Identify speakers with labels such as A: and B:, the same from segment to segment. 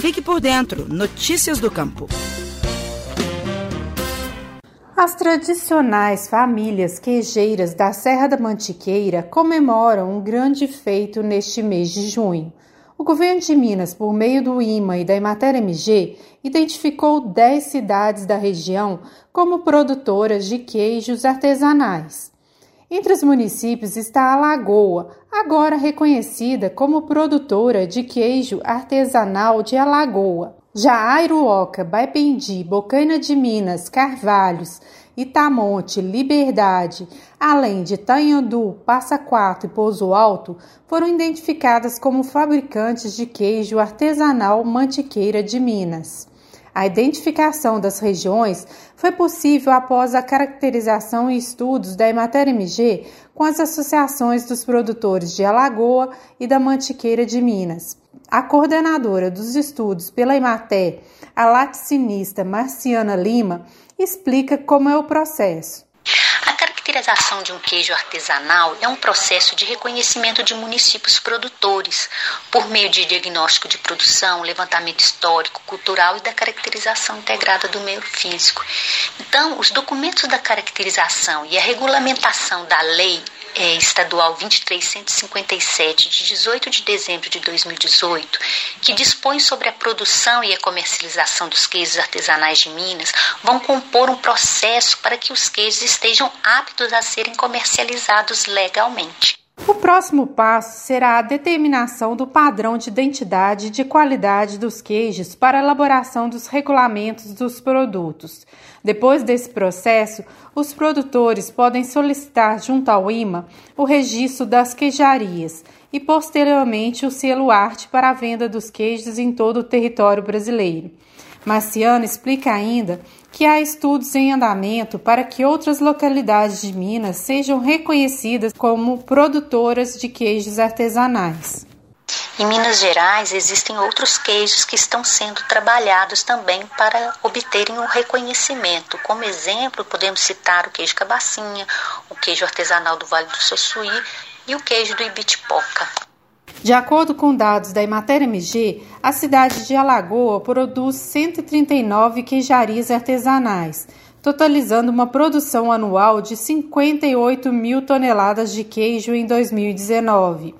A: Fique por dentro. Notícias do Campo.
B: As tradicionais famílias queijeiras da Serra da Mantiqueira comemoram um grande feito neste mês de junho. O governo de Minas, por meio do IMA e da Emater MG, identificou 10 cidades da região como produtoras de queijos artesanais. Entre os municípios está a Lagoa, agora reconhecida como produtora de queijo artesanal de Alagoa. Já Airuoca, Baipendi, Bocaina de Minas, Carvalhos, Itamonte, Liberdade, além de Tanhandu, Passa Quatro e Pouso Alto, foram identificadas como fabricantes de queijo artesanal Mantiqueira de Minas. A identificação das regiões foi possível após a caracterização e estudos da Emater MG com as associações dos produtores de Alagoa e da Mantiqueira de Minas. A coordenadora dos estudos pela Emater, a laticinista Marciana Lima, explica como é o processo
C: caracterização de um queijo artesanal é um processo de reconhecimento de municípios produtores, por meio de diagnóstico de produção, levantamento histórico, cultural e da caracterização integrada do meio físico. Então, os documentos da caracterização e a regulamentação da lei é, estadual 23157 de 18 de dezembro de 2018, que dispõe sobre a produção e a comercialização dos queijos artesanais de Minas, vão compor um processo para que os queijos estejam aptos a serem comercializados legalmente.
B: O próximo passo será a determinação do padrão de identidade e de qualidade dos queijos para a elaboração dos regulamentos dos produtos. Depois desse processo, os produtores podem solicitar junto ao IMA o registro das queijarias e, posteriormente, o selo arte para a venda dos queijos em todo o território brasileiro. Marciano explica ainda que há estudos em andamento para que outras localidades de Minas sejam reconhecidas como produtoras de queijos artesanais.
C: Em Minas Gerais existem outros queijos que estão sendo trabalhados também para obterem o um reconhecimento. Como exemplo, podemos citar o queijo cabacinha, o queijo artesanal do Vale do Sossuí e o queijo do Ibitipoca.
B: De acordo com dados da Emater MG, a cidade de Alagoa produz 139 queijarias artesanais, totalizando uma produção anual de 58 mil toneladas de queijo em 2019.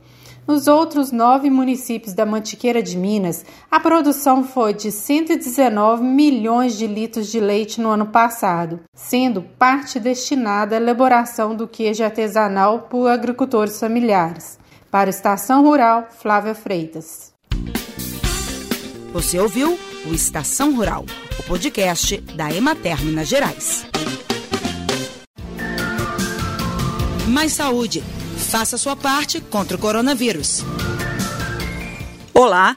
B: Nos outros nove municípios da Mantiqueira de Minas, a produção foi de 119 milhões de litros de leite no ano passado, sendo parte destinada à elaboração do queijo artesanal por agricultores familiares. Para a Estação Rural, Flávia Freitas.
A: Você ouviu o Estação Rural, o podcast da Emater Minas Gerais. Mais saúde. Faça sua parte contra o coronavírus.
D: Olá,